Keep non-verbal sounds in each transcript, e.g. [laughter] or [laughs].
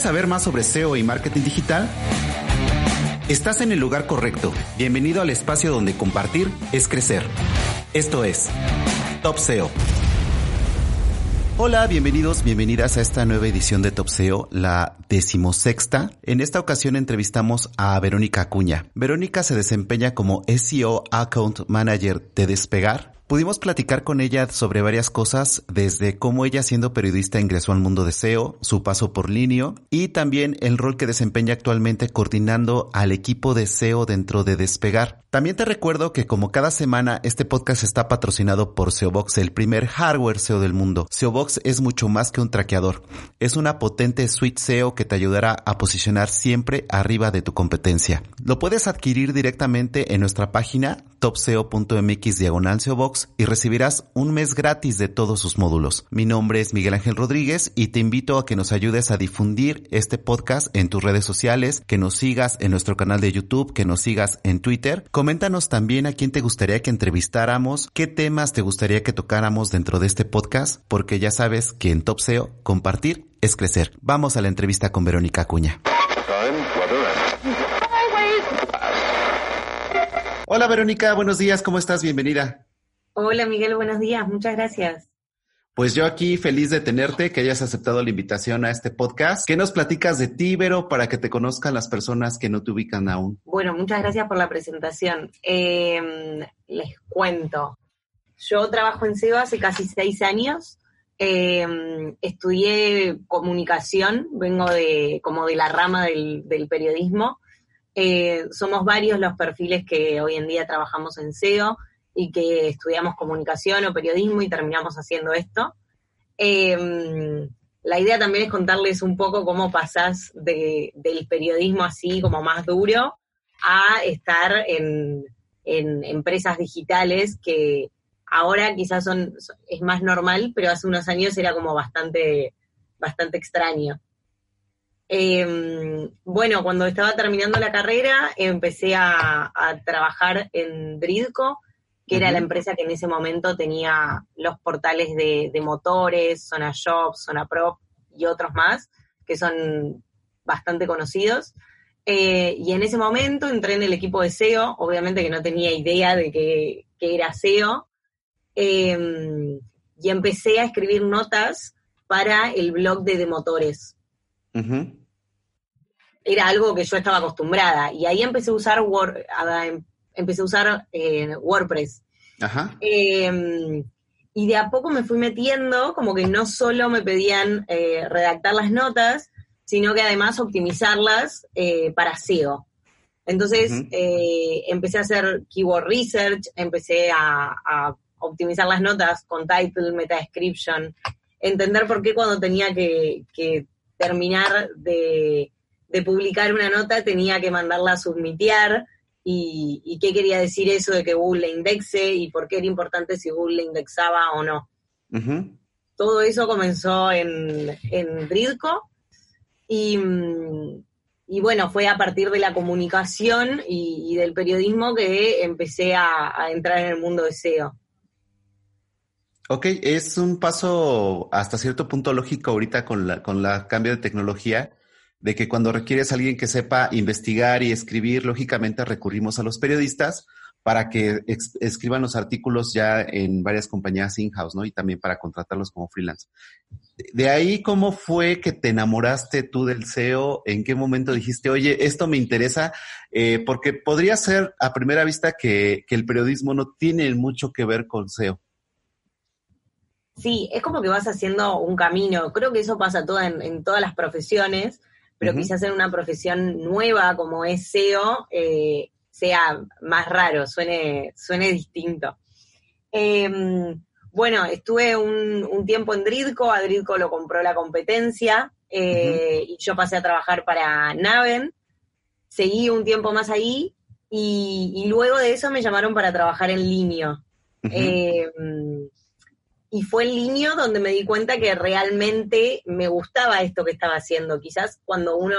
¿Quieres saber más sobre SEO y marketing digital? Estás en el lugar correcto. Bienvenido al espacio donde compartir es crecer. Esto es Top SEO. Hola, bienvenidos, bienvenidas a esta nueva edición de Top SEO, la decimosexta. En esta ocasión entrevistamos a Verónica Acuña. Verónica se desempeña como SEO Account Manager de Despegar, Pudimos platicar con ella sobre varias cosas, desde cómo ella siendo periodista ingresó al mundo de SEO, su paso por Linio y también el rol que desempeña actualmente coordinando al equipo de SEO dentro de Despegar. También te recuerdo que como cada semana este podcast está patrocinado por SEObox, el primer hardware SEO del mundo. SEObox es mucho más que un traqueador. Es una potente suite SEO que te ayudará a posicionar siempre arriba de tu competencia. Lo puedes adquirir directamente en nuestra página topseo.mx diagonal SEObox y recibirás un mes gratis de todos sus módulos. Mi nombre es Miguel Ángel Rodríguez y te invito a que nos ayudes a difundir este podcast en tus redes sociales, que nos sigas en nuestro canal de YouTube, que nos sigas en Twitter Coméntanos también a quién te gustaría que entrevistáramos, qué temas te gustaría que tocáramos dentro de este podcast, porque ya sabes que en Top SEO compartir es crecer. Vamos a la entrevista con Verónica Acuña. Hola Verónica, buenos días, ¿cómo estás? Bienvenida. Hola Miguel, buenos días, muchas gracias. Pues yo aquí feliz de tenerte, que hayas aceptado la invitación a este podcast. ¿Qué nos platicas de ti, Vero, para que te conozcan las personas que no te ubican aún? Bueno, muchas gracias por la presentación. Em, les cuento. Yo trabajo en SEO hace casi seis años. Em, estudié comunicación, vengo de como de la rama del, periodismo. Eh, somos varios los perfiles que hoy en día trabajamos en SEO y que estudiamos comunicación o periodismo y terminamos haciendo esto. Em, la idea también es contarles un poco cómo pasás del periodismo así como más duro a estar en, empresas digitales que ahora quizás son, es más normal, pero hace unos años era como bastante, bastante extraño. Em, bueno, cuando estaba terminando la carrera empecé a, a trabajar en Dridco, que era la empresa que en ese momento tenía los portales de, motores, Zona Shop, Zona Pro y otros más, que son bastante conocidos. Eh, y en ese momento entré en el equipo de SEO, obviamente que no tenía idea de que, era SEO, em, y empecé a escribir notas para el blog de, motores. Era algo que yo estaba acostumbrada, y ahí empecé a usar Word, empecé a usar eh, WordPress. Ajá. Em, y de a poco me fui metiendo, como que no solo me pedían eh, redactar las notas, sino que además optimizarlas eh, para SEO. Entonces empecé a hacer keyword research, empecé a, optimizar las notas con title, meta description, entender por qué cuando tenía que, terminar de, de, publicar una nota tenía que mandarla a submitear y, qué quería decir eso de que Google le indexe y por qué era importante si Google le indexaba o no. Todo eso comenzó en, en Dridco y, y, bueno, fue a partir de la comunicación y, del periodismo que empecé a, a, entrar en el mundo de SEO. Ok, es un paso hasta cierto punto lógico ahorita con la, con la cambio de tecnología de que cuando requieres a alguien que sepa investigar y escribir, lógicamente recurrimos a los periodistas para que escriban los artículos ya en varias compañías in-house, ¿no? Y también para contratarlos como freelance. De ahí, ¿cómo fue que te enamoraste tú del SEO? ¿En qué momento dijiste, oye, esto me interesa? Eh, porque podría ser a primera vista que, el periodismo no tiene mucho que ver con SEO. Sí, es como que vas haciendo un camino. Creo que eso pasa toda en todas las profesiones pero quizás en una profesión nueva como es SEO eh, sea más raro, suene, suene distinto. Em, bueno, estuve un, tiempo en Dridco, a Dridco lo compró la competencia eh, y yo pasé a trabajar para Naven, seguí un tiempo más ahí y, luego de eso me llamaron para trabajar en línea y fue en línea donde me di cuenta que realmente me gustaba esto que estaba haciendo. Quizás cuando uno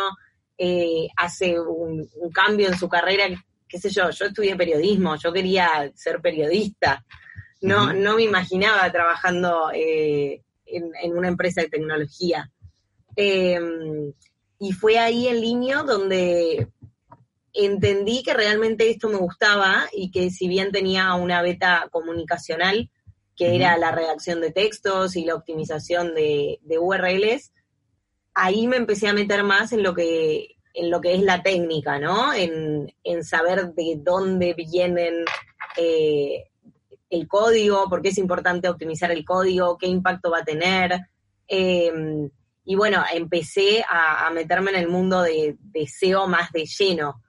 eh, hace un, cambio en su carrera, qué sé yo, yo estudié periodismo, yo quería ser periodista, no, no me imaginaba trabajando eh, en, una empresa de tecnología. Em, y fue ahí en línea donde entendí que realmente esto me gustaba y que si bien tenía una beta comunicacional, que era la redacción de textos y la optimización de, URLs, ahí me empecé a meter más en lo que, en lo que es la técnica, ¿no? En, saber de dónde vienen eh, el código, por qué es importante optimizar el código, qué impacto va a tener. Em, y bueno, empecé a, meterme en el mundo de, de SEO más de lleno.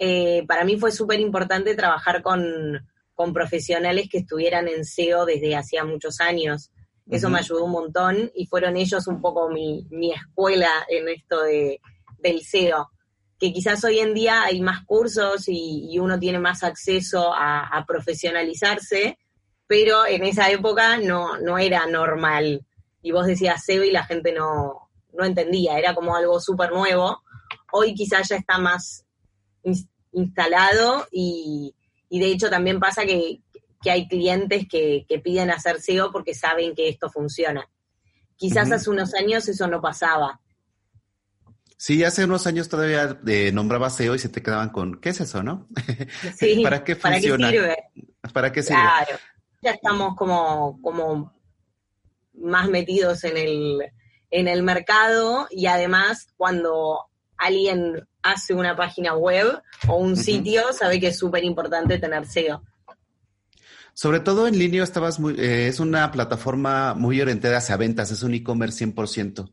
Eh, para mí fue súper importante trabajar con, profesionales que estuvieran en SEO desde hacía muchos años. Eso me ayudó un montón y fueron ellos un poco mi, escuela en esto de, del SEO. Que quizás hoy en día hay más cursos y, uno tiene más acceso a, profesionalizarse, pero en esa época no, no era normal. Y vos decías SEO y la gente no, no entendía, era como algo súper nuevo. Hoy quizás ya está más instalado y, de hecho también pasa que, hay clientes que, piden hacer SEO porque saben que esto funciona. Quizás hace unos años eso no pasaba. Sí, hace unos años todavía eh, nombraba SEO y se te quedaban con, ¿qué es eso, no? [laughs] Sí, ¿para qué funciona? ¿Para qué sirve? ¿Para qué sirve? Claro, ya estamos como, como más metidos en el, en el mercado y además cuando alguien hace una página web o un sitio, sabe que es súper importante tener SEO. Sobre todo en línea estabas muy, eh, es una plataforma muy orientada hacia ventas, es un e-commerce 100%.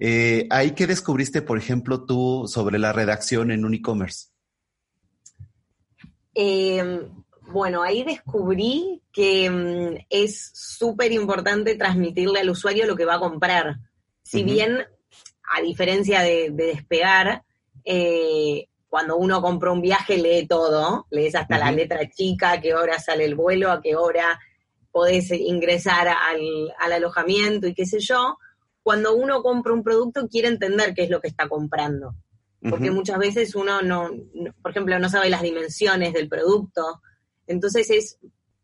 Eh, ¿Ahí qué descubriste, por ejemplo, tú sobre la redacción en un e-commerce? Em, bueno, ahí descubrí que mm, es súper importante transmitirle al usuario lo que va a comprar. Si bien, a diferencia de despegar, eh, cuando uno compra un viaje lee todo, lees hasta la letra chica, a qué hora sale el vuelo, a qué hora podés ingresar al, alojamiento y qué sé yo. Cuando uno compra un producto quiere entender qué es lo que está comprando. Porque muchas veces uno no, por ejemplo, no sabe las dimensiones del producto. Entonces es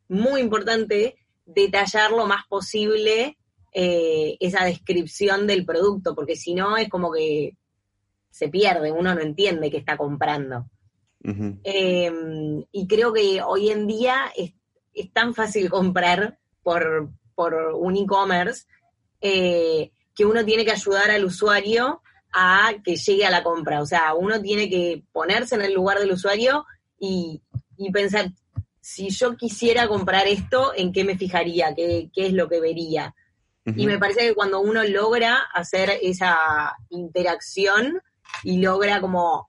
muy importante detallar lo más posible eh, esa descripción del producto, porque si no es como que se pierde, uno no entiende qué está comprando. Em, y creo que hoy en día es, tan fácil comprar por, un e-commerce eh, que uno tiene que ayudar al usuario a que llegue a la compra. O sea, uno tiene que ponerse en el lugar del usuario y, pensar, si yo quisiera comprar esto, ¿en qué me fijaría? ¿Qué, qué es lo que vería? Y me parece que cuando uno logra hacer esa interacción, y logra como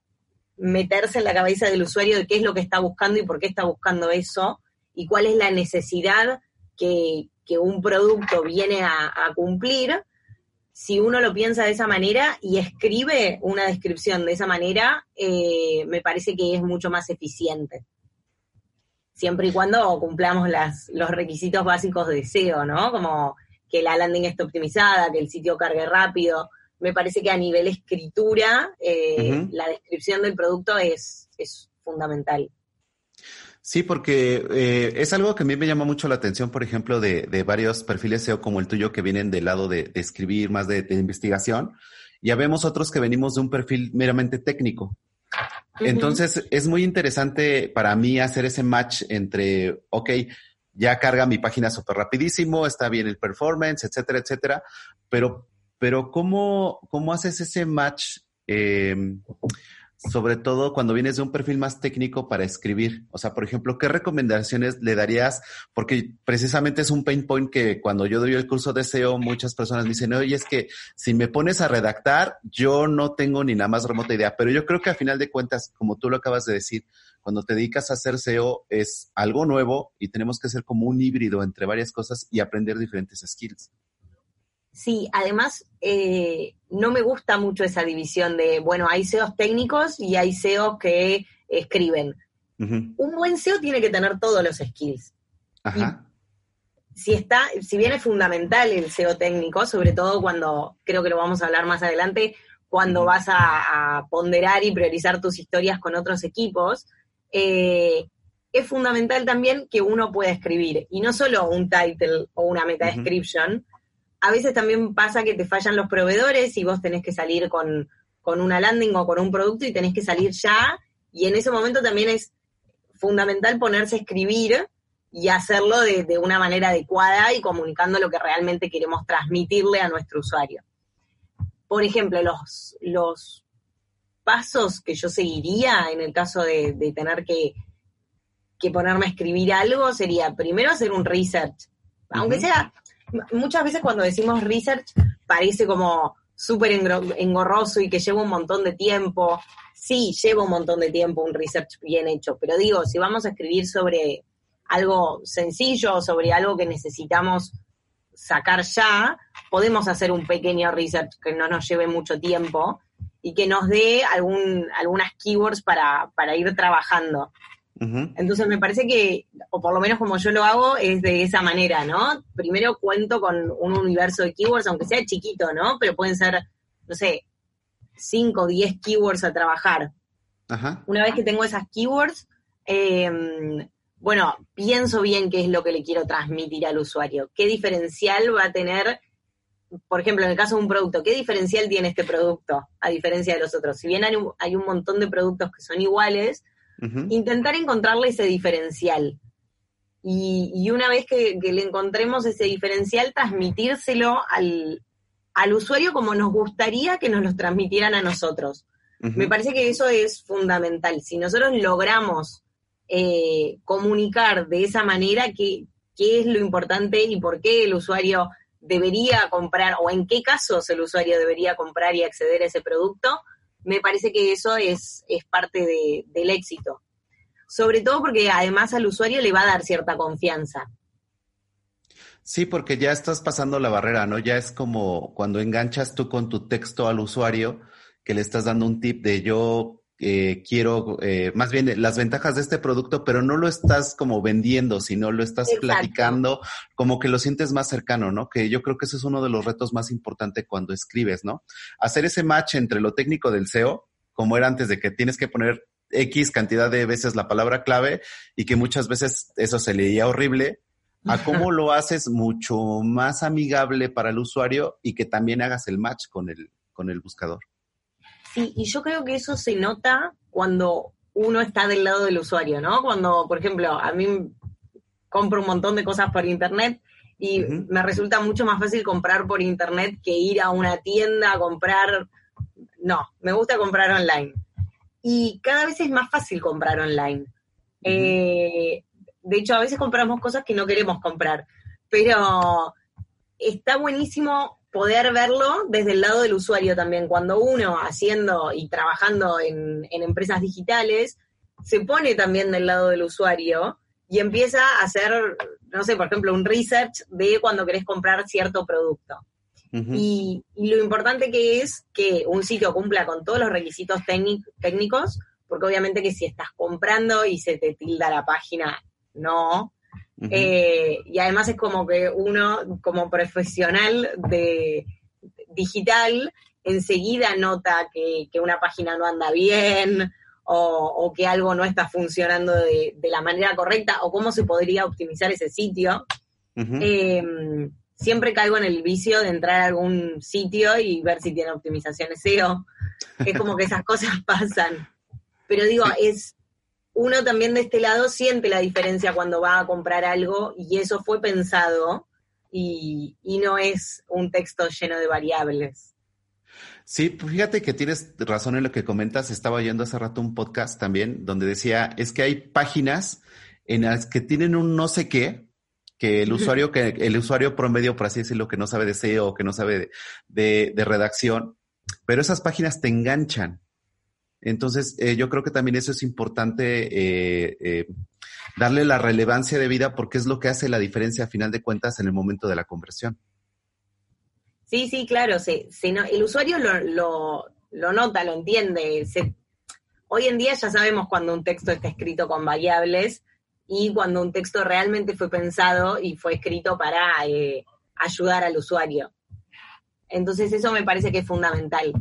meterse en la cabeza del usuario de qué es lo que está buscando y por qué está buscando eso y cuál es la necesidad que, un producto viene a, cumplir, si uno lo piensa de esa manera y escribe una descripción de esa manera, eh, me parece que es mucho más eficiente. Siempre y cuando cumplamos las, los requisitos básicos de SEO, ¿no? Como que la landing esté optimizada, que el sitio cargue rápido, me parece que a nivel escritura, eh, la descripción del producto es, es fundamental. Sí, porque eh, es algo que a mí me llama mucho la atención, por ejemplo, de, de varios perfiles SEO como el tuyo que vienen del lado de, escribir, más de, investigación. Ya vemos otros que venimos de un perfil meramente técnico. Entonces, es muy interesante para mí hacer ese match entre, ok, ya carga mi página súper rapidísimo, está bien el performance, etcétera, etcétera, pero pero ¿cómo, cómo haces ese match? Em, sobre todo cuando vienes de un perfil más técnico para escribir. O sea, por ejemplo, ¿qué recomendaciones le darías? Porque precisamente es un pain point que cuando yo doy el curso de SEO, muchas personas dicen, oye, es que si me pones a redactar, yo no tengo ni nada más remota idea. Pero yo creo que a final de cuentas, como tú lo acabas de decir, cuando te dedicas a hacer SEO es algo nuevo y tenemos que ser como un híbrido entre varias cosas y aprender diferentes skills. Sí, además eh, no me gusta mucho esa división de, bueno, hay SEOs técnicos y hay SEOs que escriben. Un buen SEO tiene que tener todos los skills. si está, si bien es fundamental el SEO técnico, sobre todo cuando, creo que lo vamos a hablar más adelante, cuando vas a, ponderar y priorizar tus historias con otros equipos, eh, es fundamental también que uno pueda escribir, y no solo un title o una meta description, a veces también pasa que te fallan los proveedores y vos tenés que salir con, con una landing o con un producto y tenés que salir ya. Y en ese momento también es fundamental ponerse a escribir y hacerlo de, de, una manera adecuada y comunicando lo que realmente queremos transmitirle a nuestro usuario. Por ejemplo, los, los pasos que yo seguiría en el caso de, tener que, ponerme a escribir algo sería primero hacer un research. Aunque sea, muchas veces cuando decimos research parece como súper engorroso y que lleva un montón de tiempo. Sí, lleva un montón de tiempo un research bien hecho, pero digo, si vamos a escribir sobre algo sencillo, sobre algo que necesitamos sacar ya, podemos hacer un pequeño research que no nos lleve mucho tiempo y que nos dé algún, algunas keywords para, para ir trabajando. Entonces me parece que, o por lo menos como yo lo hago, es de esa manera, ¿no? Primero cuento con un universo de keywords, aunque sea chiquito, ¿no? Pero pueden ser, no sé, 5 o 10 keywords a trabajar. Una vez que tengo esas keywords, em, bueno, pienso bien qué es lo que le quiero transmitir al usuario, qué diferencial va a tener por ejemplo, en el caso de un producto, ¿qué diferencial tiene este producto a diferencia de los otros? Si bien hay un, montón de productos que son iguales, intentar encontrarle ese diferencial. Y, una vez que, le encontremos ese diferencial, transmitírselo al, usuario como nos gustaría que nos lo transmitieran a nosotros. Me parece que eso es fundamental. Si nosotros logramos eh, comunicar de esa manera qué, qué es lo importante y por qué el usuario debería comprar o en qué casos el usuario debería comprar y acceder a ese producto, me parece que eso es, es parte del éxito. Sobre todo porque además al usuario le va a dar cierta confianza. Sí, porque ya estás pasando la barrera, ¿no? Ya es como cuando enganchas tú con tu texto al usuario, que le estás dando un tip de yo eh, quiero, eh, más bien las ventajas de este producto, pero no lo estás como vendiendo, sino lo estás platicando, como que lo sientes más cercano, ¿no? Que yo creo que eso es uno de los retos más importantes cuando escribes, ¿no? Hacer ese match entre lo técnico del SEO, como era antes de que tienes que poner X cantidad de veces la palabra clave y que muchas veces eso se leía horrible, a cómo lo haces mucho más amigable para el usuario y que también hagas el match con el, con el buscador. Sí, y yo creo que eso se nota cuando uno está del lado del usuario, ¿no? Cuando, por ejemplo, a mí compro un montón de cosas por internet y me resulta mucho más fácil comprar por internet que ir a una tienda a comprar. No, me gusta comprar online. Y cada vez es más fácil comprar online. Eh, de hecho, a veces compramos cosas que no queremos comprar, pero está buenísimo poder verlo desde el lado del usuario también. Cuando uno haciendo y trabajando en, empresas digitales, se pone también del lado del usuario y empieza a hacer, no sé, por ejemplo, un research de cuando querés comprar cierto producto. y, lo importante que es que un sitio cumpla con todos los requisitos técnicos, porque obviamente que si estás comprando y se te tilda la página, no, eh, y además es como que uno, como profesional de digital, enseguida nota que, una página no anda bien o, que algo no está funcionando de, la manera correcta o cómo se podría optimizar ese sitio. Em, siempre caigo en el vicio de entrar a algún sitio y ver si tiene optimizaciones SEO. Es como que esas cosas [laughs] pasan. Pero digo, es uno también de este lado siente la diferencia cuando va a comprar algo y eso fue pensado y, no es un texto lleno de variables. Sí, fíjate que tienes razón en lo que comentas. Estaba oyendo hace rato un podcast también donde decía, es que hay páginas en las que tienen un no sé qué, que el usuario, que el usuario promedio, por así decirlo, que no sabe de SEO o que no sabe de redacción, pero esas páginas te enganchan. Entonces, eh, yo creo que también eso es importante eh, eh, darle la relevancia de vida porque es lo que hace la diferencia a final de cuentas en el momento de la conversión. Sí, sí, claro. Se, el usuario lo, nota, lo entiende. hoy en día ya sabemos cuando un texto está escrito con variables y cuando un texto realmente fue pensado y fue escrito para ayudar al usuario. Entonces eso me parece que es fundamental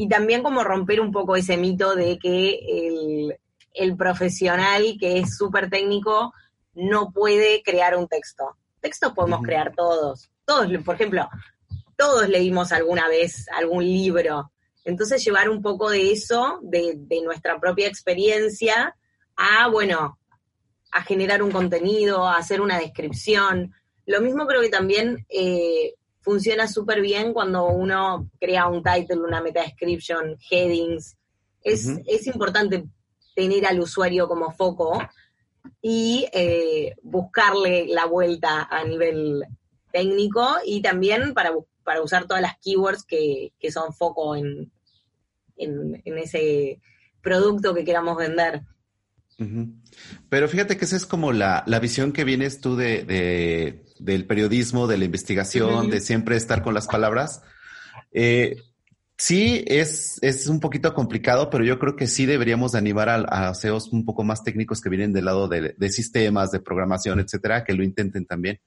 y también como romper un poco ese mito de que el, profesional que es súper técnico no puede crear un texto. Textos podemos crear todos. Todos, por ejemplo, todos leímos alguna vez algún libro Entonces llevar un poco de eso, de, nuestra propia experiencia, a, bueno, a generar un contenido, a hacer una descripción. Lo mismo creo que también eh, funciona súper bien cuando uno crea un title, una meta description, headings. Es, es importante tener al usuario como foco y eh, buscarle la vuelta a nivel técnico y también para, para usar todas las keywords que, son foco en, en, ese producto que queramos vender. Pero fíjate que esa es como la, visión que vienes tú de, del periodismo, de la investigación, de siempre estar con las palabras. Eh, Sí, es, es un poquito complicado, pero yo creo que sí deberíamos animar a, a CEOs un poco más técnicos que vienen del lado de, sistemas, de programación, etcétera, que lo intenten también.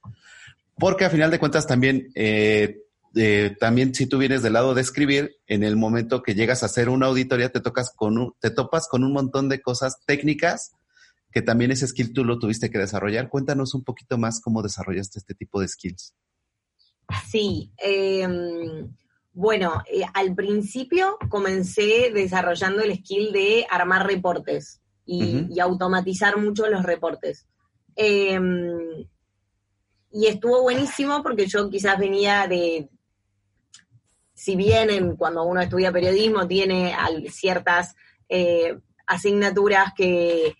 Porque a final de cuentas también, eh, eh, también si tú vienes del lado de escribir, en el momento que llegas a hacer una auditoría, te tocas con un, te topas con un montón de cosas técnicas que también ese skill tú lo tuviste que desarrollar. Cuéntanos un poquito más cómo desarrollaste este tipo de skills. Sí, eh, bueno, eh, al principio comencé desarrollando el skill de armar reportes y, automatizar mucho los reportes. Em, y estuvo buenísimo porque yo quizás venía de, si bien cuando uno estudia periodismo tiene ciertas eh, asignaturas que,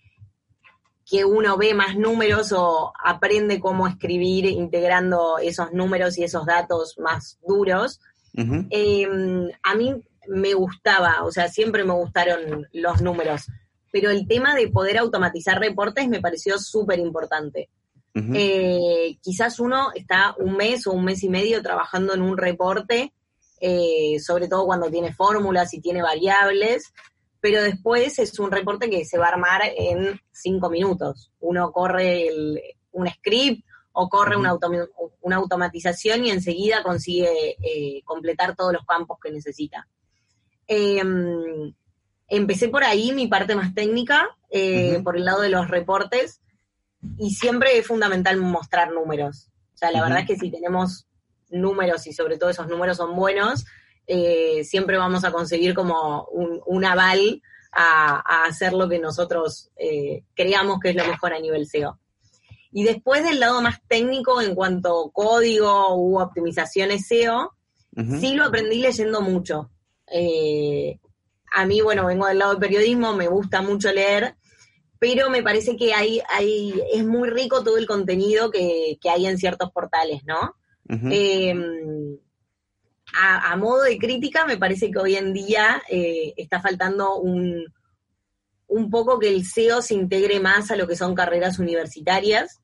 que uno ve más números o aprende cómo escribir integrando esos números y esos datos más duros, Em, a mí me gustaba, o sea, siempre me gustaron los números, pero el tema de poder automatizar reportes me pareció súper importante. Eh, quizás uno está un mes o un mes y medio trabajando en un reporte, eh, sobre todo cuando tiene fórmulas y tiene variables, pero después es un reporte que se va a armar en cinco minutos. Uno corre un script o corre una, automatización y enseguida consigue eh, completar todos los campos que necesita. Em, empecé por ahí mi parte más técnica, eh, por el lado de los reportes, y siempre es fundamental mostrar números. O sea, la verdad es que si tenemos números y sobre todo esos números son buenos, eh, siempre vamos a conseguir como un, aval a, hacer lo que nosotros creamos que es lo mejor a nivel SEO. Y después del lado más técnico en cuanto a código u optimizaciones SEO, sí lo aprendí leyendo mucho. Eh, a mí, bueno, vengo del lado del periodismo, me gusta mucho leer, pero me parece que hay, hay, es muy rico todo el contenido que, hay en ciertos portales, ¿no? Em, a, modo de crítica, me parece que hoy en día eh, está faltando un, un poco que el SEO se integre más a lo que son carreras universitarias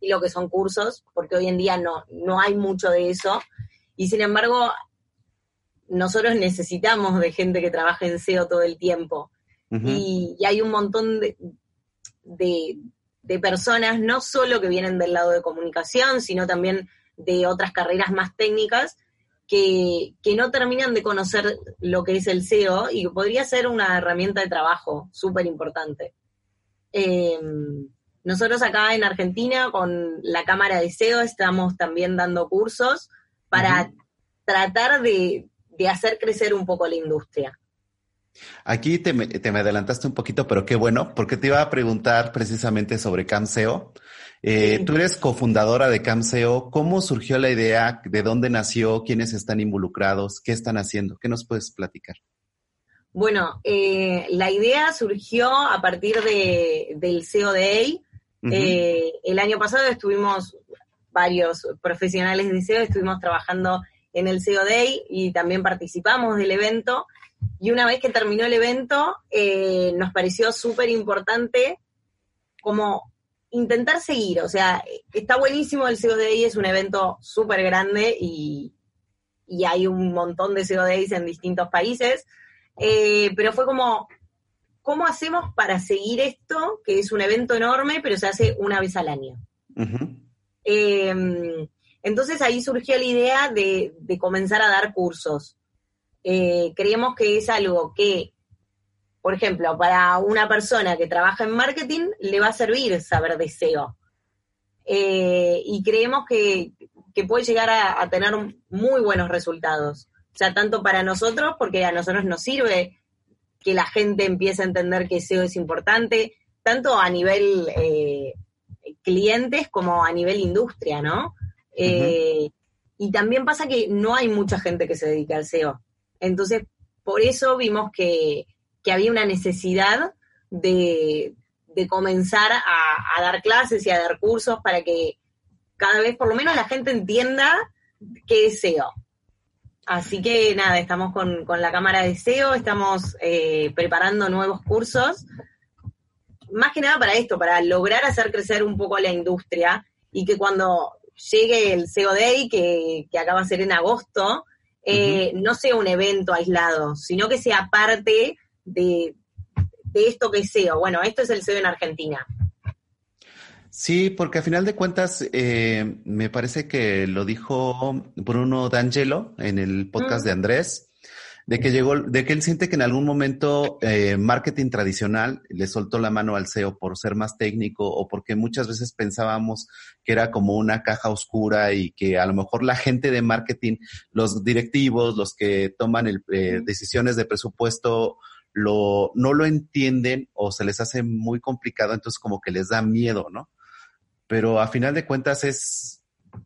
y lo que son cursos, porque hoy en día no, no hay mucho de eso. Y sin embargo, nosotros necesitamos de gente que trabaje en SEO todo el tiempo. y, hay un montón de, de, personas, no solo que vienen del lado de comunicación, sino también de otras carreras más técnicas, que, que, no terminan de conocer lo que es el SEO y que podría ser una herramienta de trabajo súper importante. Eh, nosotros acá en Argentina con la Cámara de SEO estamos también dando cursos para tratar de, hacer crecer un poco la industria. Aquí te me, adelantaste un poquito, pero qué bueno, porque te iba a preguntar precisamente sobre CamSeo. Eh, Tú eres cofundadora de CamSeo. ¿Cómo surgió la idea? ¿De dónde nació? ¿Quiénes están involucrados? ¿Qué están haciendo? ¿Qué nos puedes platicar? Bueno, eh, la idea surgió a partir de, del SEO Day, eh, el año pasado estuvimos varios profesionales de SEO, estuvimos trabajando en el SEO Day y también participamos del evento. Y una vez que terminó el evento, eh, nos pareció súper importante como intentar seguir. O sea, está buenísimo el SEO Day, es un evento súper grande y, hay un montón de SEO Days en distintos países. Eh, pero fue como, ¿cómo hacemos para seguir esto, que es un evento enorme, pero se hace una vez al año? Em, entonces ahí surgió la idea de, comenzar a dar cursos. Eh, creemos que es algo que, por ejemplo, para una persona que trabaja en marketing, le va a servir saber de SEO. Eh, y creemos que, puede llegar a, tener muy buenos resultados. O sea, tanto para nosotros, porque a nosotros nos sirve que la gente empiece a entender que SEO es importante, tanto a nivel eh, clientes como a nivel industria, ¿no? Eh, y también pasa que no hay mucha gente que se dedique al SEO. Entonces, por eso vimos que, había una necesidad de, comenzar a, dar clases y a dar cursos para que cada vez por lo menos la gente entienda qué es SEO. Así que nada, estamos con, la cámara de SEO, estamos eh, preparando nuevos cursos, más que nada para esto, para lograr hacer crecer un poco la industria y que cuando llegue el SEO Day, que, que acaba de ser en agosto, eh, no sea un evento aislado, sino que sea parte de, esto que es SEO. Bueno, esto es el SEO en Argentina. Sí, porque a final de cuentas eh, me parece que lo dijo Bruno D'Angelo en el podcast de Andrés, de que llegó, de que él siente que en algún momento eh, marketing tradicional le soltó la mano al SEO por ser más técnico o porque muchas veces pensábamos que era como una caja oscura y que a lo mejor la gente de marketing, los directivos, los que toman el, eh, decisiones de presupuesto, lo, no lo entienden o se les hace muy complicado, entonces como que les da miedo, ¿no? Pero a final de cuentas es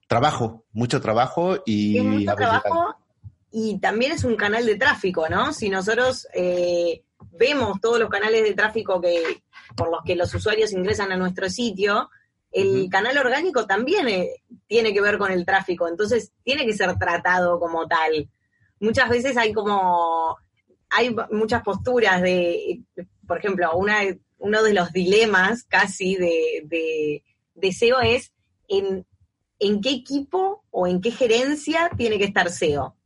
trabajo, mucho trabajo y... mucho trabajo y también es un canal de tráfico, ¿no? Si nosotros eh, vemos todos los canales de tráfico que por los que los usuarios ingresan a nuestro sitio, el canal orgánico también eh, tiene que ver con el tráfico, entonces tiene que ser tratado como tal. Muchas veces hay como, hay muchas posturas de, por ejemplo, una, uno de los dilemas casi de, de, de SEO es en, en qué equipo o en qué gerencia tiene que estar SEO.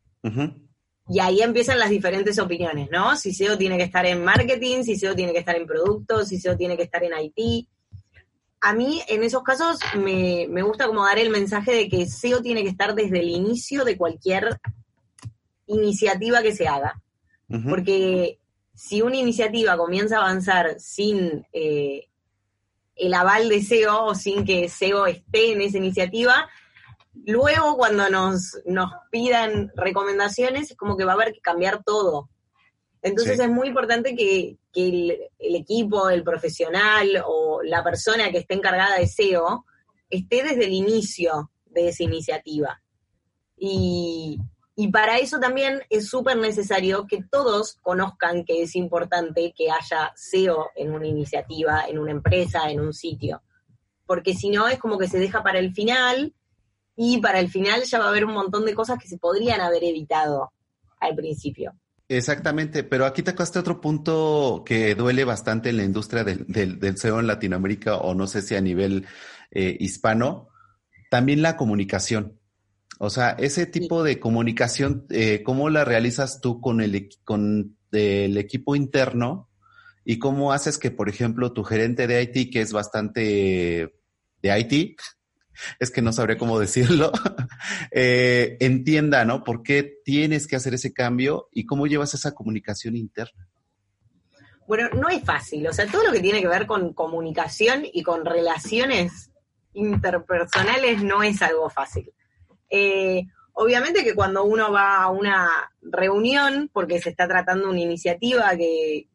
Y ahí empiezan las diferentes opiniones, ¿no? Si SEO tiene que estar en marketing, si SEO tiene que estar en productos, si SEO tiene que estar en IT. A mí, en esos casos, me, gusta como dar el mensaje de que SEO tiene que estar desde el inicio de cualquier iniciativa que se haga. Porque si una iniciativa comienza a avanzar sin eh, el aval de SEO o sin que SEO esté en esa iniciativa, Luego, cuando nos, nos pidan recomendaciones, es como que va a haber que cambiar todo. Entonces es muy importante que, el, equipo, el profesional o la persona que esté encargada de SEO esté desde el inicio de esa iniciativa. Y, y para eso también es súper necesario que todos conozcan que es importante que haya SEO en una iniciativa, en una empresa, en un sitio. Porque si no es como que se deja para el final y para el final ya va a haber un montón de cosas que se podrían haber evitado al principio. Exactamente, pero aquí te tocaste otro punto que duele bastante en la industria del, del, SEO en Latinoamérica o no sé si a nivel eh, hispano, también la comunicación. O sea, ese tipo de comunicación, eh, ¿cómo la realizas tú con el, con el equipo interno? ¿Y cómo haces que, por ejemplo, tu gerente de IT, que es bastante de IT, [laughs] es que no sabría cómo decirlo, [laughs] eh, entienda, ¿no? ¿Por qué tienes que hacer ese cambio y cómo llevas esa comunicación interna? Bueno, no es fácil, o sea, todo lo que tiene que ver con comunicación y con relaciones interpersonales no es algo fácil. Eh, obviamente que cuando uno va a una reunión, porque se está tratando una iniciativa que,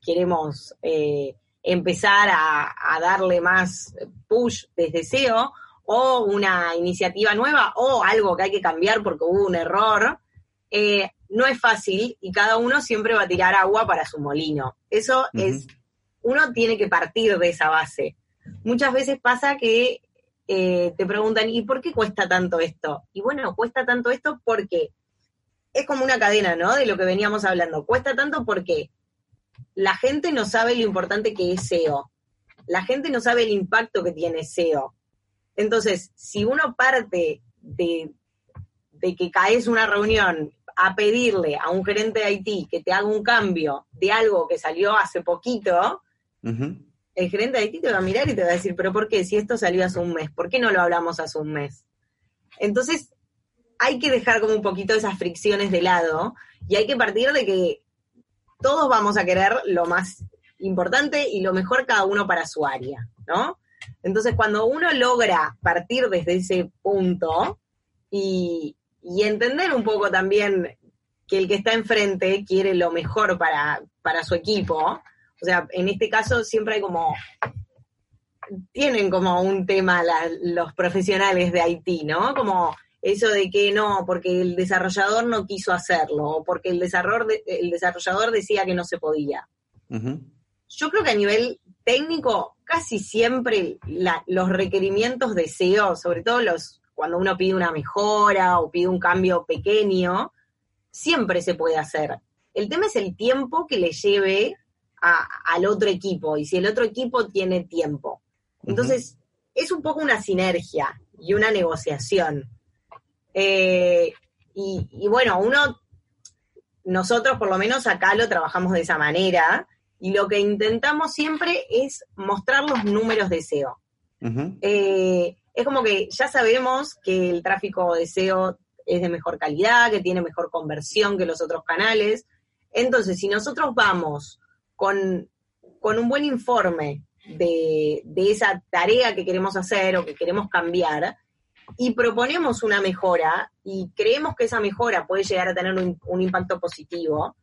queremos eh, empezar a, darle más push desde SEO o una iniciativa nueva o algo que hay que cambiar porque hubo un error, eh, no es fácil y cada uno siempre va a tirar agua para su molino. Eso es, uno tiene que partir de esa base. Muchas veces pasa que eh, te preguntan, ¿y por qué cuesta tanto esto? Y bueno, cuesta tanto esto porque es como una cadena, ¿no? De lo que veníamos hablando. Cuesta tanto porque la gente no sabe lo importante que es SEO. La gente no sabe el impacto que tiene SEO. Entonces, si uno parte de, que caes una reunión a pedirle a un gerente de IT que te haga un cambio de algo que salió hace poquito, el gerente de IT te va a mirar y te va a decir, pero ¿por qué? Si esto salió hace un mes, ¿por qué no lo hablamos hace un mes? Entonces, hay que dejar como un poquito esas fricciones de lado y hay que partir de que todos vamos a querer lo más importante y lo mejor cada uno para su área, ¿no? Entonces, cuando uno logra partir desde ese punto y, y entender un poco también que el que está enfrente quiere lo mejor para, para su equipo. O sea, en este caso siempre hay como, tienen como un tema los profesionales de Haití, ¿no? Como eso de que no, porque el desarrollador no quiso hacerlo, o porque el desarrollador, el desarrollador decía que no se podía. Yo creo que a nivel técnico, casi siempre los requerimientos de SEO, sobre todo los cuando uno pide una mejora o pide un cambio pequeño, siempre se puede hacer. El tema es el tiempo que le lleve al otro equipo y si el otro equipo tiene tiempo. Entonces, es un poco una sinergia y una negociación. Eh, y, y, bueno, uno, nosotros por lo menos acá lo trabajamos de esa manera y lo que intentamos siempre es mostrar los números de SEO. eh, es como que ya sabemos que el tráfico de SEO es de mejor calidad, que tiene mejor conversión que los otros canales. Entonces, si nosotros vamos con, un buen informe de, esa tarea que queremos hacer o que queremos cambiar, y proponemos una mejora y creemos que esa mejora puede llegar a tener un, impacto positivo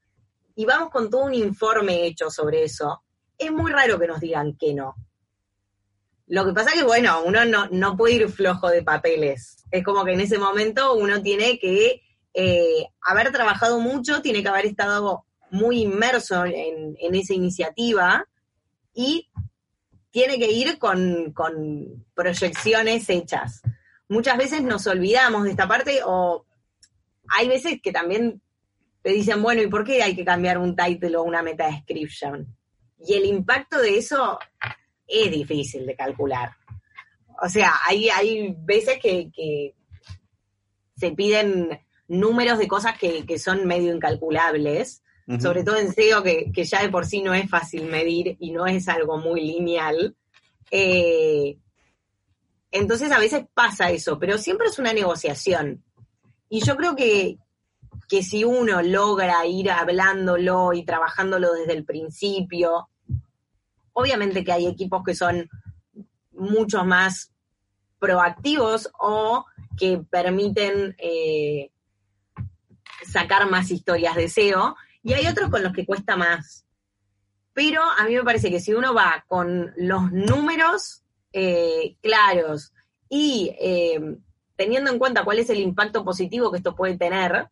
y vamos con todo un informe hecho sobre eso, es muy raro que nos digan que no. Lo que pasa es que, bueno, uno no, puede ir flojo de papeles. Es como que en ese momento uno tiene que eh, haber trabajado mucho, tiene que haber estado muy inmerso en, esa iniciativa y tiene que ir con, proyecciones hechas. Muchas veces nos olvidamos de esta parte o hay veces que también te dicen, bueno, ¿y por qué hay que cambiar un title o una meta description? Y el impacto de eso es difícil de calcular. O sea, hay, hay veces que, se piden números de cosas que, son medio incalculables, sobre todo en SEO, que, ya de por sí no es fácil medir y no es algo muy lineal. Eh, entonces a veces pasa eso, pero siempre es una negociación. Y yo creo que, que si uno logra ir hablándolo y trabajándolo desde el principio, Obviamente que hay equipos que son mucho más proactivos o que permiten eh, sacar más historias de SEO y hay otros con los que cuesta más. Pero a mí me parece que si uno va con los números eh, claros y eh, teniendo en cuenta cuál es el impacto positivo que esto puede tener,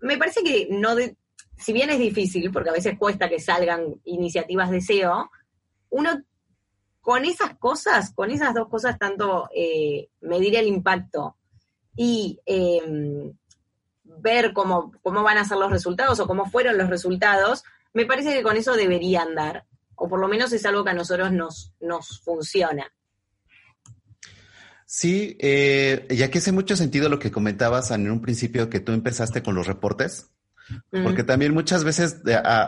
me parece que no, si bien es difícil, porque a veces cuesta que salgan iniciativas de SEO, uno con esas cosas, con esas dos cosas, tanto eh, medir el impacto y em, ver cómo, cómo van a ser los resultados o cómo fueron los resultados, me parece que con eso debería andar, o por lo menos es algo que a nosotros nos, nos funciona. Sí, eh, ya que hace mucho sentido lo que comentabas en un principio que tú empezaste con los reportes. Porque también muchas veces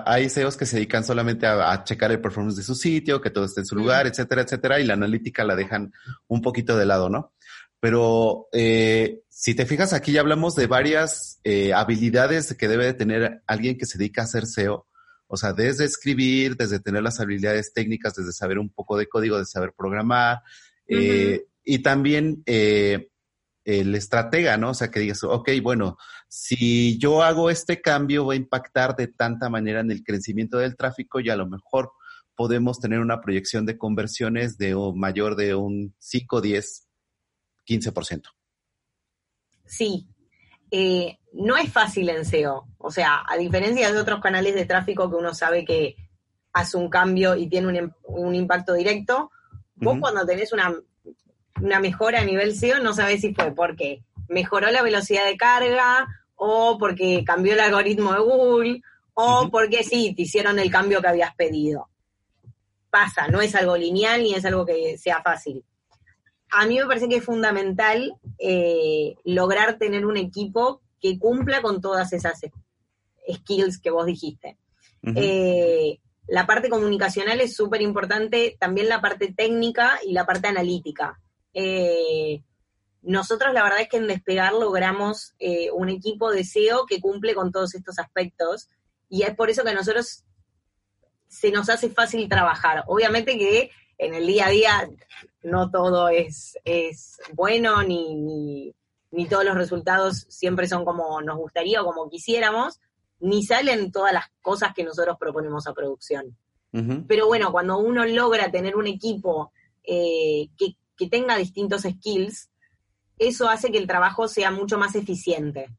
hay SEOs que se dedican solamente a, checar el performance de su sitio, que todo esté en su lugar, etcétera, etcétera, y la analítica la dejan un poquito de lado, ¿no? Pero eh, si te fijas, aquí ya hablamos de varias eh, habilidades que debe de tener alguien que se dedica a hacer SEO. O sea, desde escribir, desde tener las habilidades técnicas, desde saber un poco de código, de saber programar, eh, y también el estratega, ¿no? O sea, que digas, ok, bueno, si yo hago este cambio va a impactar de tanta manera en el crecimiento del tráfico y a lo mejor podemos tener una proyección de conversiones de mayor de un 5, 10, 15%. Sí, eh, no es fácil en SEO. O sea, a diferencia de otros canales de tráfico que uno sabe que hace un cambio y tiene un, impacto directo, vos cuando tenés una una mejora a nivel SEO, no sabes si fue porque mejoró la velocidad de carga o porque cambió el algoritmo de Google o porque sí, te hicieron el cambio que habías pedido. Pasa, no es algo lineal ni es algo que sea fácil. A mí me parece que es fundamental eh, lograr tener un equipo que cumpla con todas esas skills que vos dijiste. Eh, la parte comunicacional es súper importante, también la parte técnica y la parte analítica. Eh, nosotros la verdad es que en Despegar logramos eh, un equipo de SEO que cumple con todos estos aspectos y es por eso que a nosotros se nos hace fácil trabajar. Obviamente que en el día a día no todo es, es bueno ni, ni todos los resultados siempre son como nos gustaría o como quisiéramos, ni salen todas las cosas que nosotros proponemos a producción. Pero bueno, cuando uno logra tener un equipo eh, que, que tenga distintos skills, eso hace que el trabajo sea mucho más eficiente.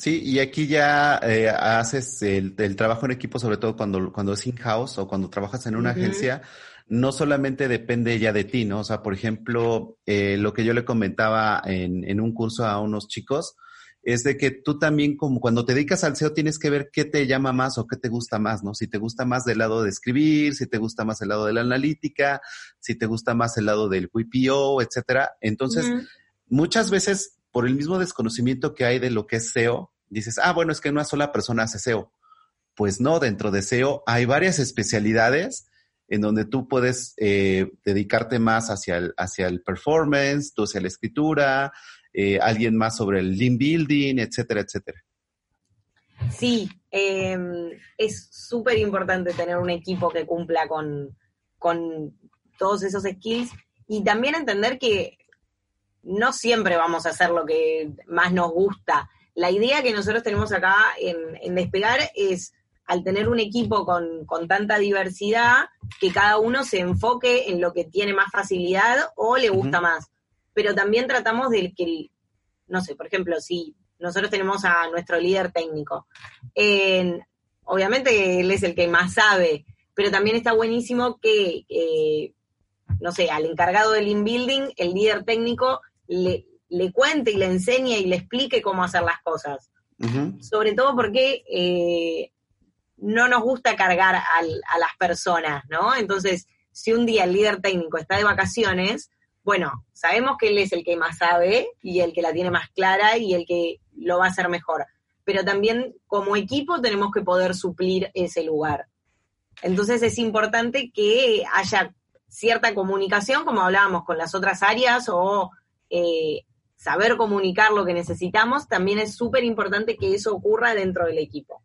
Sí, y aquí ya eh, haces el, trabajo en equipo, sobre todo cuando, cuando es in-house o cuando trabajas en una agencia, no solamente depende ya de ti, ¿no? O sea, por ejemplo, eh, lo que yo le comentaba en, en un curso a unos chicos, es de que tú también como cuando te dedicas al SEO tienes que ver qué te llama más o qué te gusta más, ¿no? Si te gusta más del lado de escribir, si te gusta más el lado de la analítica, si te gusta más el lado del WPO, etcétera. Entonces, muchas veces por el mismo desconocimiento que hay de lo que es SEO, dices, ah, bueno, es que una sola persona hace SEO. Pues no, dentro de SEO hay varias especialidades en donde tú puedes eh, dedicarte más hacia el, hacia el performance, tú hacia la escritura, eh, alguien más sobre el lean building, etcétera, etcétera. Sí, em, es súper importante tener un equipo que cumpla con, con todos esos skills y también entender que no siempre vamos a hacer lo que más nos gusta. La idea que nosotros tenemos acá en, Despegar es, al tener un equipo con, con, tanta diversidad, que cada uno se enfoque en lo que tiene más facilidad o le gusta más. Pero también tratamos de que, no sé, por ejemplo, si nosotros tenemos a nuestro líder técnico, obviamente él es el que más sabe, pero también está buenísimo que, no sé, al encargado del inbuilding, el líder técnico le, le cuente y le enseñe y le explique cómo hacer las cosas. Sobre todo porque eh, no nos gusta cargar a las personas, ¿no? Entonces, si un día el líder técnico está de vacaciones, bueno, sabemos que él es el que más sabe y el que la tiene más clara y el que lo va a hacer mejor. Pero también como equipo tenemos que poder suplir ese lugar. Entonces es importante que haya cierta comunicación, como hablábamos con las otras áreas, o eh, saber comunicar lo que necesitamos, también es súper importante que eso ocurra dentro del equipo.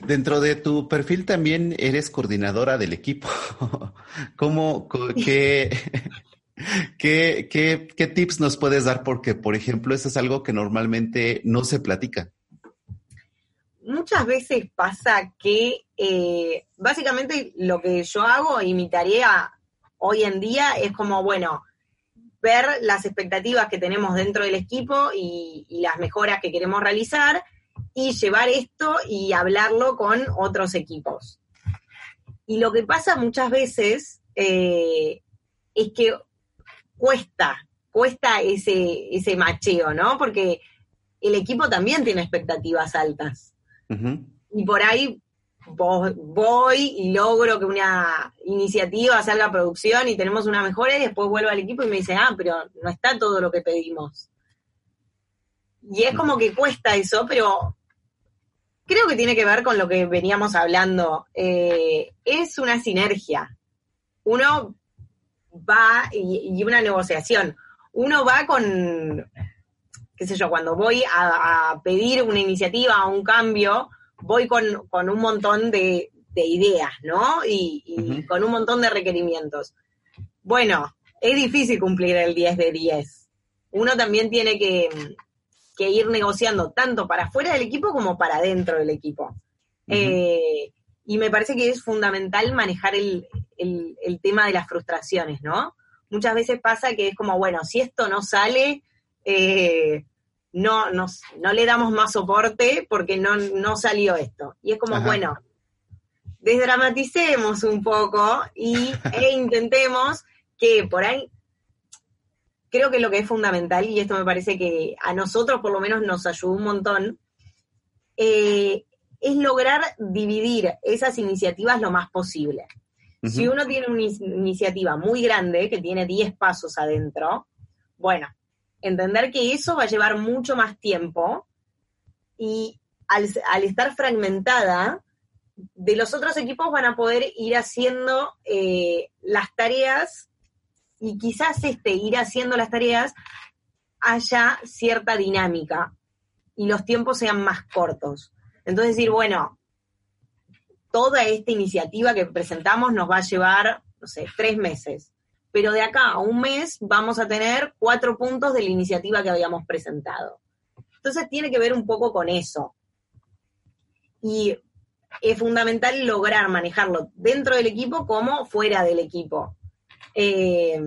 Dentro de tu perfil también eres coordinadora del equipo. [laughs] ¿Cómo, [laughs] qué, qué, qué, tips nos puedes dar? Porque, por ejemplo, eso es algo que normalmente no se platica. Muchas veces pasa que eh, básicamente lo que yo hago y mi tarea hoy en día es como, bueno, ver las expectativas que tenemos dentro del equipo y, las mejoras que queremos realizar y llevar esto y hablarlo con otros equipos. Y lo que pasa muchas veces eh, es que cuesta, cuesta ese, ese macheo, ¿no? Porque el equipo también tiene expectativas altas. Y por ahí voy y logro que una iniciativa salga a producción y tenemos una mejora y después vuelvo al equipo y me dice, ah, pero no está todo lo que pedimos. Y es como que cuesta eso, pero creo que tiene que ver con lo que veníamos hablando. Eh, es una sinergia. Uno va y, una negociación. Uno va con, qué sé yo, cuando voy a, a pedir una iniciativa o un cambio, voy con, un montón de, ideas, ¿no? Y, con un montón de requerimientos. Bueno, es difícil cumplir el 10 de 10. Uno también tiene que, ir negociando tanto para afuera del equipo como para dentro del equipo. Eh, y me parece que es fundamental manejar el, tema de las frustraciones, ¿no? Muchas veces pasa que es como, bueno, si esto no sale, eh, no, no le damos más soporte porque no, no salió esto. Y es como, bueno, desdramaticemos un poco y, [laughs] e intentemos que por ahí, creo que lo que es fundamental, y esto me parece que a nosotros por lo menos nos ayudó un montón, eh, es lograr dividir esas iniciativas lo más posible. Si uno tiene una iniciativa muy grande, que tiene 10 pasos adentro, bueno, entender que eso va a llevar mucho más tiempo y al, estar fragmentada, de los otros equipos van a poder ir haciendo eh, las tareas y quizás este ir haciendo las tareas haya cierta dinámica y los tiempos sean más cortos. Entonces decir, bueno, toda esta iniciativa que presentamos nos va a llevar, no sé, tres meses pero de acá a un mes vamos a tener cuatro puntos de la iniciativa que habíamos presentado. Entonces tiene que ver un poco con eso. Y es fundamental lograr manejarlo dentro del equipo como fuera del equipo. Eh,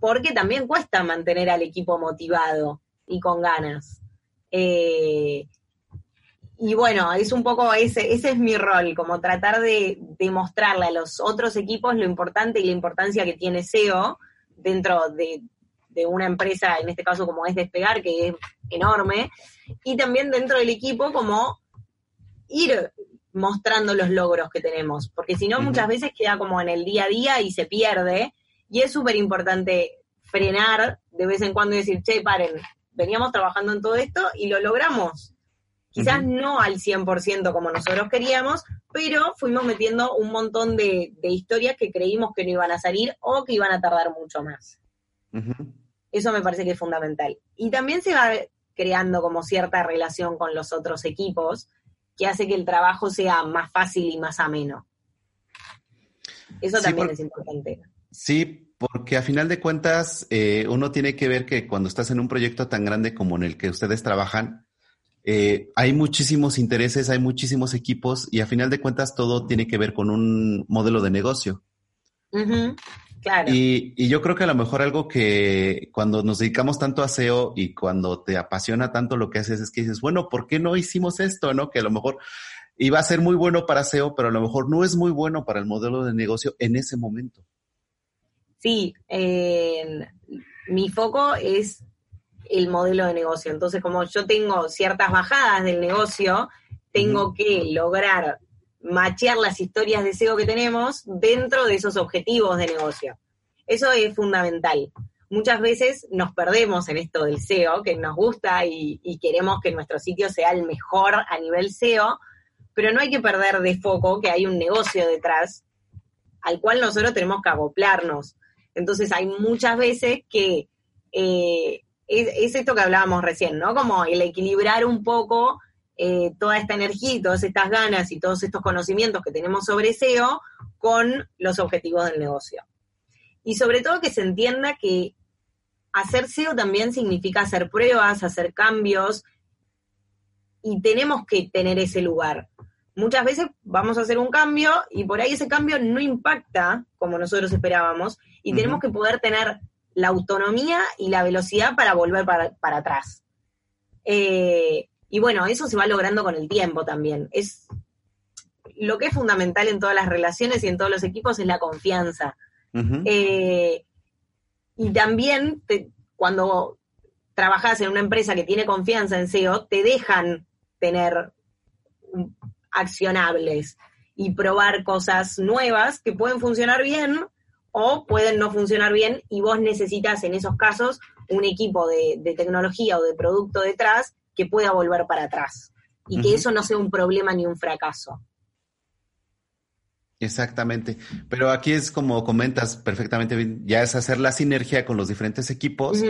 porque también cuesta mantener al equipo motivado y con ganas. Eh, y bueno, es un poco ese, ese es mi rol, como tratar de demostrarle a los otros equipos lo importante y la importancia que tiene SEO dentro de, de una empresa, en este caso como es Despegar, que es enorme, y también dentro del equipo como ir mostrando los logros que tenemos, porque si no muchas veces queda como en el día a día y se pierde, y es súper importante frenar de vez en cuando y decir, che, paren, veníamos trabajando en todo esto y lo logramos. Quizás no al 100% como nosotros queríamos, pero fuimos metiendo un montón de, historias que creímos que no iban a salir o que iban a tardar mucho más. Eso me parece que es fundamental. Y también se va creando como cierta relación con los otros equipos que hace que el trabajo sea más fácil y más ameno. Eso también es importante. Sí, porque a final de cuentas eh, uno tiene que ver que cuando estás en un proyecto tan grande como en el que ustedes trabajan, eh, hay muchísimos intereses, hay muchísimos equipos y a final de cuentas todo tiene que ver con un modelo de negocio. Y, yo creo que a lo mejor algo que cuando nos dedicamos tanto a SEO y cuando te apasiona tanto lo que haces es que dices, bueno, ¿por qué no hicimos esto? ¿No? Que a lo mejor iba a ser muy bueno para SEO, pero a lo mejor no es muy bueno para el modelo de negocio en ese momento. Sí, mi foco es el modelo de negocio. Entonces, como yo tengo ciertas bajadas del negocio, tengo que lograr machear las historias de SEO que tenemos dentro de esos objetivos de negocio. Eso es fundamental. Muchas veces nos perdemos en esto del SEO, que nos gusta y, queremos que nuestro sitio sea el mejor a nivel SEO, pero no hay que perder de foco que hay un negocio detrás al cual nosotros tenemos que acoplarnos. Entonces hay muchas veces que eh, es, esto que hablábamos recién, ¿no? Como el equilibrar un poco eh, toda esta energía y todas estas ganas y todos estos conocimientos que tenemos sobre SEO con los objetivos del negocio. Y sobre todo que se entienda que hacer SEO también significa hacer pruebas, hacer cambios, y tenemos que tener ese lugar. Muchas veces vamos a hacer un cambio y por ahí ese cambio no impacta como nosotros esperábamos y tenemos que poder tener la autonomía y la velocidad para volver para, atrás. Eh, y bueno, eso se va logrando con el tiempo también. Es lo que es fundamental en todas las relaciones y en todos los equipos es la confianza. Eh, y también cuando trabajas en una empresa que tiene confianza en SEO, te dejan tener accionables y probar cosas nuevas que pueden funcionar bien o pueden no funcionar bien y vos necesitas en esos casos un equipo de tecnología o de producto detrás que pueda volver para atrás y que eso no sea un problema ni un fracaso. Exactamente. Pero aquí es como comentas perfectamente bien, ya es hacer la sinergia con los diferentes equipos,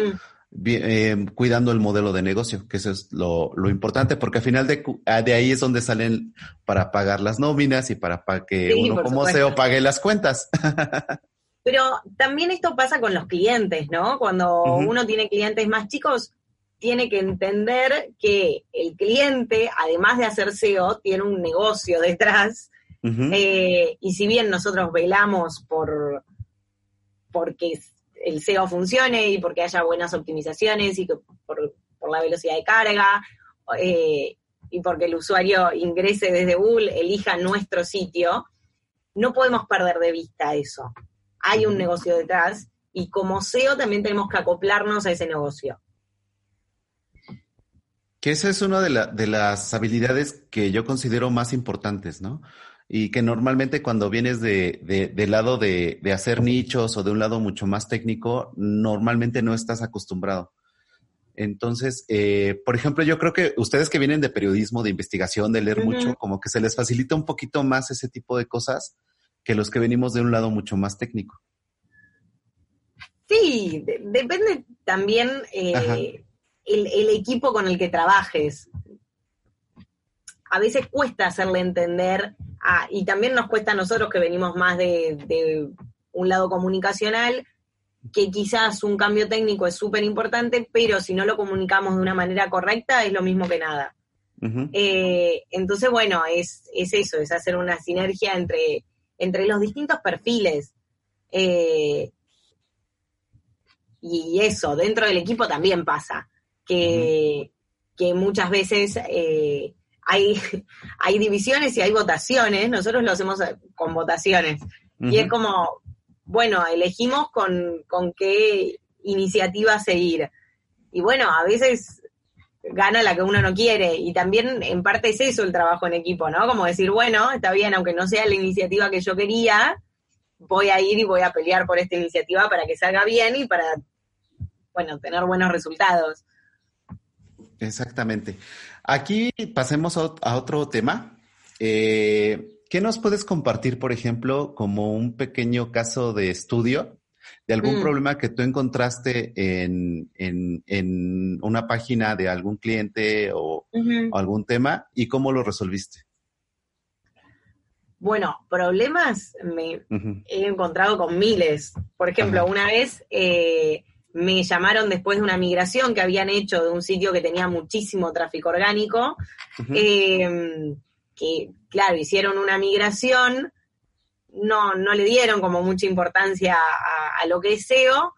eh, cuidando el modelo de negocio, que eso es lo, importante, porque al final de, ah, de, ahí es donde salen para pagar las nóminas y para, que uno como SEO pague las cuentas. [laughs] Pero también esto pasa con los clientes, ¿no? Cuando uno tiene clientes más chicos, tiene que entender que el cliente, además de hacer SEO, tiene un negocio detrás. Eh, y si bien nosotros velamos por porque el SEO funcione y porque haya buenas optimizaciones y por, la velocidad de carga eh, y porque el usuario ingrese desde Google, elija nuestro sitio, no podemos perder de vista eso. Hay un negocio detrás y como SEO también tenemos que acoplarnos a ese negocio. Que esa es una de, de las habilidades que yo considero más importantes, ¿no? Y que normalmente cuando vienes de, de, del lado de, de, hacer nichos o de un lado mucho más técnico, normalmente no estás acostumbrado. Entonces, eh, por ejemplo, yo creo que ustedes que vienen de periodismo, de investigación, de leer mucho, como que se les facilita un poquito más ese tipo de cosas que los que venimos de un lado mucho más técnico. Sí, depende también eh, el, equipo con el que trabajes. A veces cuesta hacerle entender, y también nos cuesta a nosotros que venimos más de, un lado comunicacional, que quizás un cambio técnico es súper importante, pero si no lo comunicamos de una manera correcta es lo mismo que nada. Eh, entonces, bueno, es, es, eso, es hacer una sinergia entre, entre los distintos perfiles. Eh, y eso, dentro del equipo también pasa, que, que muchas veces eh, hay, [laughs] hay divisiones y hay votaciones, nosotros lo hacemos con votaciones. Y es como, bueno, elegimos con, con qué iniciativa seguir. Y bueno, a veces gana la que uno no quiere. Y también en parte es eso el trabajo en equipo, ¿no? Como decir, bueno, está bien, aunque no sea la iniciativa que yo quería, voy a ir y voy a pelear por esta iniciativa para que salga bien y para, bueno, tener buenos resultados. Exactamente. Aquí pasemos a otro tema. Eh, ¿Qué nos puedes compartir, por ejemplo, como un pequeño caso de estudio de algún mm. problema que tú encontraste en, en, una página de algún cliente o, algún tema y cómo lo resolviste? Bueno, problemas me he encontrado con miles. Por ejemplo, una vez eh, me llamaron después de una migración que habían hecho de un sitio que tenía muchísimo tráfico orgánico, em, que, claro, hicieron una migración, no, no le dieron como mucha importancia a, lo que es SEO,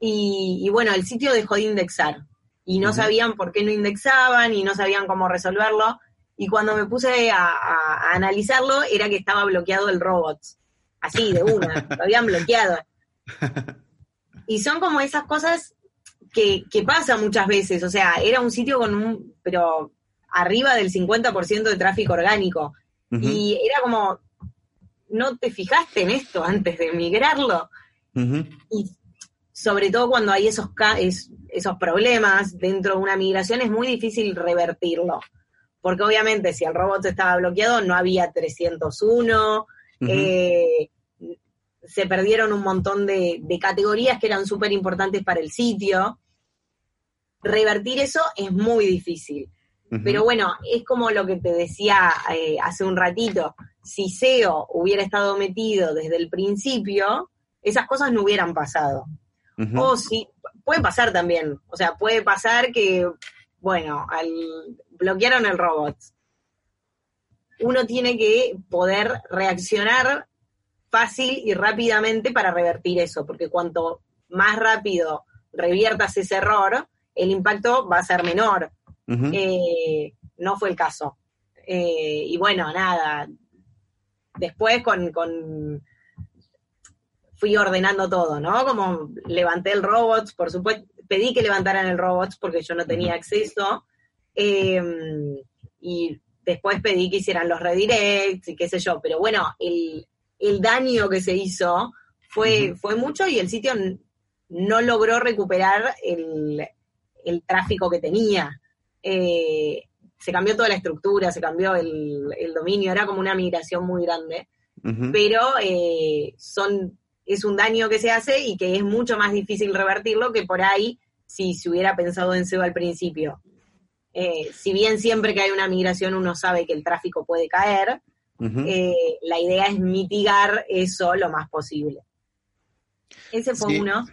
y, bueno, el sitio dejó de indexar, y no sabían por qué no indexaban, y no sabían cómo resolverlo, y cuando me puse a, a analizarlo, era que estaba bloqueado el robot, así, de una, [laughs] lo habían bloqueado. Y son como esas cosas que, que pasan muchas veces. O sea, era un sitio con un, pero arriba del 50% de tráfico orgánico. Y era como, no te fijaste en esto antes de migrarlo. Y sobre todo cuando hay esos, esos problemas dentro de una migración, es muy difícil revertirlo. Porque obviamente si el robot estaba bloqueado, no había 301, eh, se perdieron un montón de, categorías que eran súper importantes para el sitio. Revertir eso es muy difícil. Pero bueno, es como lo que te decía eh, hace un ratito. Si SEO hubiera estado metido desde el principio, esas cosas no hubieran pasado. O si, puede pasar también. O sea, puede pasar que, bueno, al, bloquearon el robot. Uno tiene que poder reaccionar fácil y rápidamente para revertir eso, porque cuanto más rápido reviertas ese error, el impacto va a ser menor. Eh, no fue el caso. Eh, y bueno, nada. Después con, con, fui ordenando todo, ¿no? Como levanté el robot, por supuesto, pedí que levantaran el robot porque yo no tenía acceso. Em, y después pedí que hicieran los redirects y qué sé yo. Pero bueno, el, el daño que se hizo fue, fue mucho y el sitio no logró recuperar el, tráfico que tenía. Eh, se cambió toda la estructura, se cambió el, dominio, era como una migración muy grande. Pero eh, son, es un daño que se hace y que es mucho más difícil revertirlo que por ahí si se hubiera pensado en SEO al principio. Eh, si bien siempre que hay una migración uno sabe que el tráfico puede caer, eh, la idea es mitigar eso lo más posible. Ese fue uno.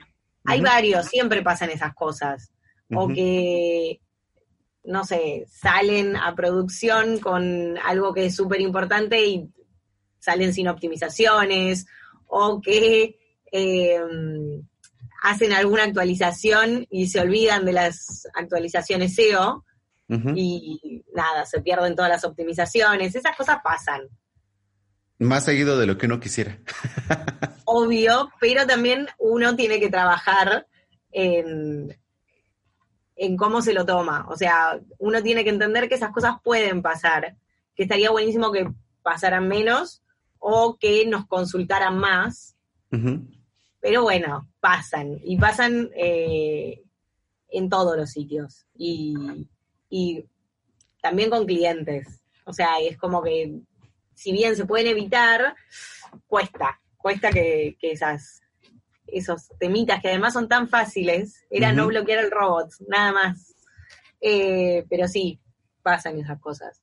Hay varios, siempre pasan esas cosas. O que, no sé, salen a producción con algo que es súper importante y salen sin optimizaciones, o que em, hacen alguna actualización y se olvidan de las actualizaciones SEO y nada, se pierden todas las optimizaciones, esas cosas pasan. Más seguido de lo que uno quisiera. [laughs] Obvio, pero también uno tiene que trabajar en, en cómo se lo toma. O sea, uno tiene que entender que esas cosas pueden pasar, que estaría buenísimo que pasaran menos o que nos consultaran más. Pero bueno, pasan y pasan eh, en todos los sitios. Y, y también con clientes. O sea, es como que si bien se pueden evitar, cuesta, cuesta que, esas, esos temitas que además son tan fáciles, era no bloquear el robot, nada más. Eh, pero sí, pasan esas cosas.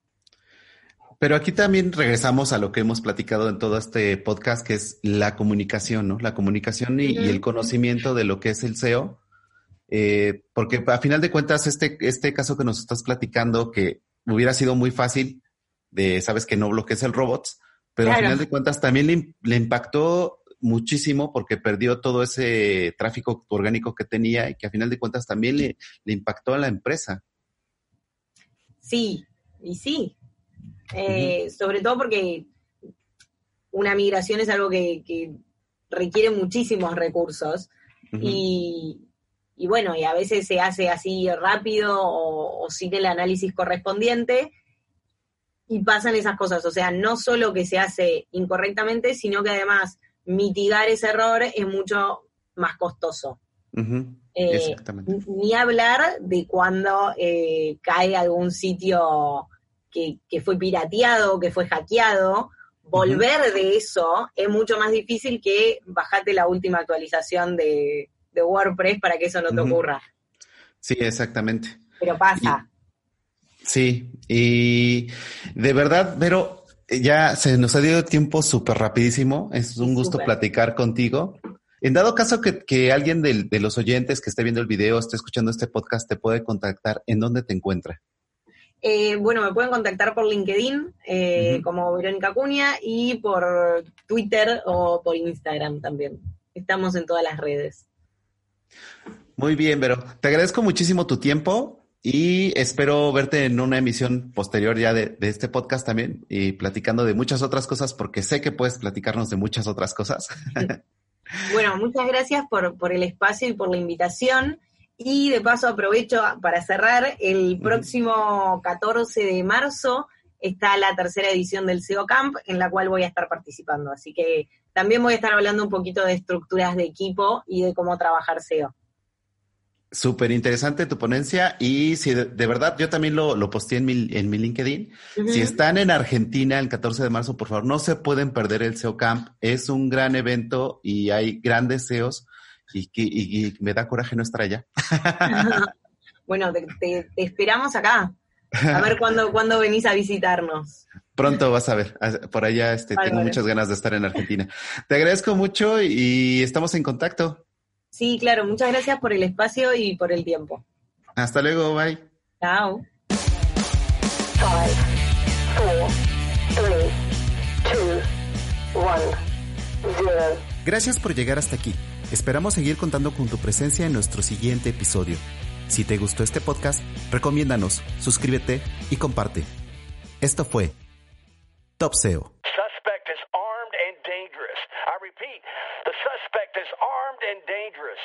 Pero aquí también regresamos a lo que hemos platicado en todo este podcast, que es la comunicación, ¿no? La comunicación y, el conocimiento de lo que es el SEO. Eh, porque a final de cuentas, este, este caso que nos estás platicando, que hubiera sido muy fácil de, sabes que no bloquees el robots, pero a final de cuentas también le, impactó muchísimo porque perdió todo ese tráfico orgánico que tenía y que a final de cuentas también le, le impactó a la empresa. Sí, y sí, eh, sobre todo porque una migración es algo que, requiere muchísimos recursos y, bueno, y a veces se hace así rápido o, sin el análisis correspondiente y pasan esas cosas. O sea, no solo que se hace incorrectamente, sino que además mitigar ese error es mucho más costoso. Eh, ni hablar de cuando eh, cae algún sitio que, fue pirateado, que fue hackeado, volver de eso es mucho más difícil que bajarte la última actualización de, WordPress para que eso no te ocurra. Sí, exactamente. Pero pasa. sí, y de verdad, pero ya se nos ha dado tiempo súper rapidísimo. Es un gusto platicar contigo. En dado caso que, alguien de, de, los oyentes que esté viendo el video, esté escuchando este podcast, te puede contactar, ¿en dónde te encuentra? Eh, bueno, me pueden contactar por LinkedIn eh, como Verónica Cuña y por Twitter o por Instagram también. Estamos en todas las redes. Muy bien, Vero. Te agradezco muchísimo tu tiempo y espero verte en una emisión posterior ya de, este podcast también y platicando de muchas otras cosas porque sé que puedes platicarnos de muchas otras cosas. [laughs] bueno, muchas gracias por, por el espacio y por la invitación. Y de paso aprovecho para cerrar, el próximo 14 de marzo está la tercera edición del SEO Camp, en la cual voy a estar participando. Así que también voy a estar hablando un poquito de estructuras de equipo y de cómo trabajar SEO. Súper interesante tu ponencia y si de, verdad yo también lo, lo posteé en mi, en mi LinkedIn. Si están en Argentina el 14 de marzo, por favor, no se pueden perder el SEO Camp. Es un gran evento y hay grandes SEOs y, y, me da coraje no estar allá. [laughs] bueno, te, esperamos acá. A ver cuándo, cuándo venís a visitarnos. Pronto vas a ver. Por allá este, tengo muchas ganas de estar en Argentina. Te agradezco mucho y estamos en contacto. Sí, claro. Muchas gracias por el espacio y por el tiempo. Hasta luego. Bye. Chao. Gracias por llegar hasta aquí. Esperamos seguir contando con tu presencia en nuestro siguiente episodio. Si te gustó este podcast, recomiéndanos, suscríbete y comparte. Esto fue Top SEO. Suspect is armed and dangerous. I repeat, suspect is armed and dangerous.